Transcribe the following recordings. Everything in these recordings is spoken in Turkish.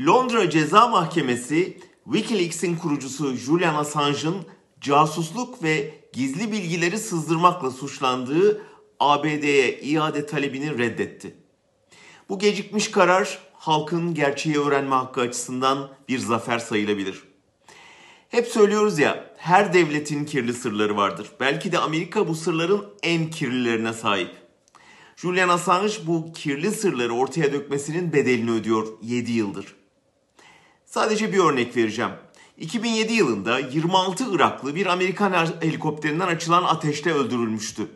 Londra Ceza Mahkemesi Wikileaks'in kurucusu Julian Assange'ın casusluk ve gizli bilgileri sızdırmakla suçlandığı ABD'ye iade talebini reddetti. Bu gecikmiş karar halkın gerçeği öğrenme hakkı açısından bir zafer sayılabilir. Hep söylüyoruz ya her devletin kirli sırları vardır. Belki de Amerika bu sırların en kirlilerine sahip. Julian Assange bu kirli sırları ortaya dökmesinin bedelini ödüyor 7 yıldır. Sadece bir örnek vereceğim. 2007 yılında 26 Iraklı bir Amerikan helikopterinden açılan ateşte öldürülmüştü.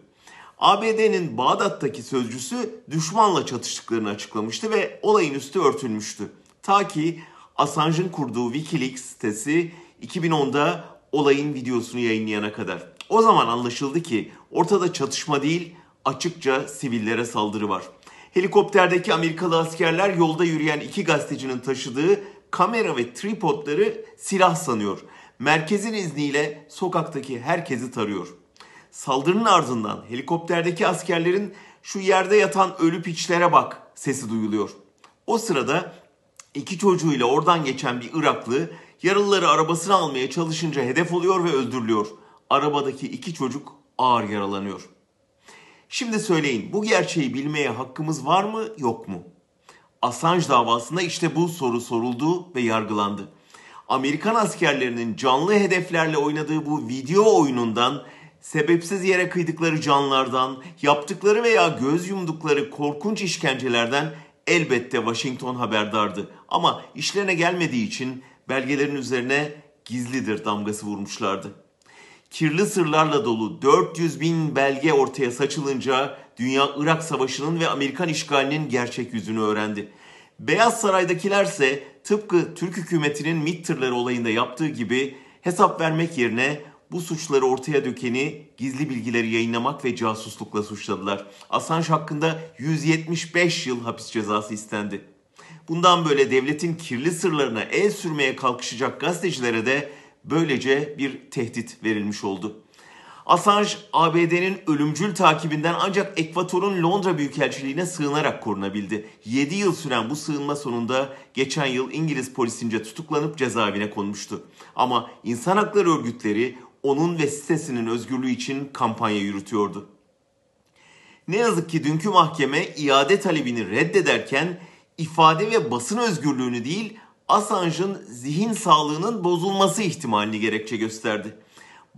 ABD'nin Bağdat'taki sözcüsü düşmanla çatıştıklarını açıklamıştı ve olayın üstü örtülmüştü. Ta ki Assange'ın kurduğu Wikileaks sitesi 2010'da olayın videosunu yayınlayana kadar. O zaman anlaşıldı ki ortada çatışma değil açıkça sivillere saldırı var. Helikopterdeki Amerikalı askerler yolda yürüyen iki gazetecinin taşıdığı kamera ve tripodları silah sanıyor. Merkezin izniyle sokaktaki herkesi tarıyor. Saldırının ardından helikopterdeki askerlerin şu yerde yatan ölü piçlere bak sesi duyuluyor. O sırada iki çocuğuyla oradan geçen bir Iraklı yaralıları arabasına almaya çalışınca hedef oluyor ve öldürülüyor. Arabadaki iki çocuk ağır yaralanıyor. Şimdi söyleyin bu gerçeği bilmeye hakkımız var mı yok mu? Assange davasında işte bu soru soruldu ve yargılandı. Amerikan askerlerinin canlı hedeflerle oynadığı bu video oyunundan, sebepsiz yere kıydıkları canlardan, yaptıkları veya göz yumdukları korkunç işkencelerden elbette Washington haberdardı. Ama işlerine gelmediği için belgelerin üzerine gizlidir damgası vurmuşlardı. Kirli sırlarla dolu 400 bin belge ortaya saçılınca dünya Irak Savaşı'nın ve Amerikan işgalinin gerçek yüzünü öğrendi. Beyaz Saray'dakilerse tıpkı Türk hükümetinin MİT olayında yaptığı gibi hesap vermek yerine bu suçları ortaya dökeni gizli bilgileri yayınlamak ve casuslukla suçladılar. Assange hakkında 175 yıl hapis cezası istendi. Bundan böyle devletin kirli sırlarına el sürmeye kalkışacak gazetecilere de böylece bir tehdit verilmiş oldu. Assange ABD'nin ölümcül takibinden ancak Ekvator'un Londra Büyükelçiliğine sığınarak korunabildi. 7 yıl süren bu sığınma sonunda geçen yıl İngiliz polisince tutuklanıp cezaevine konmuştu. Ama insan hakları örgütleri onun ve sitesinin özgürlüğü için kampanya yürütüyordu. Ne yazık ki dünkü mahkeme iade talebini reddederken ifade ve basın özgürlüğünü değil Assange'ın zihin sağlığının bozulması ihtimalini gerekçe gösterdi.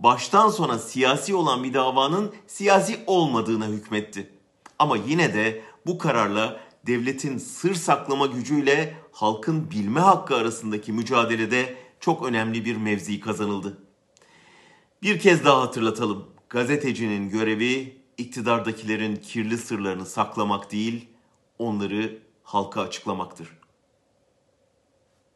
Baştan sona siyasi olan bir davanın siyasi olmadığına hükmetti. Ama yine de bu kararla devletin sır saklama gücüyle halkın bilme hakkı arasındaki mücadelede çok önemli bir mevzi kazanıldı. Bir kez daha hatırlatalım. Gazetecinin görevi iktidardakilerin kirli sırlarını saklamak değil, onları halka açıklamaktır.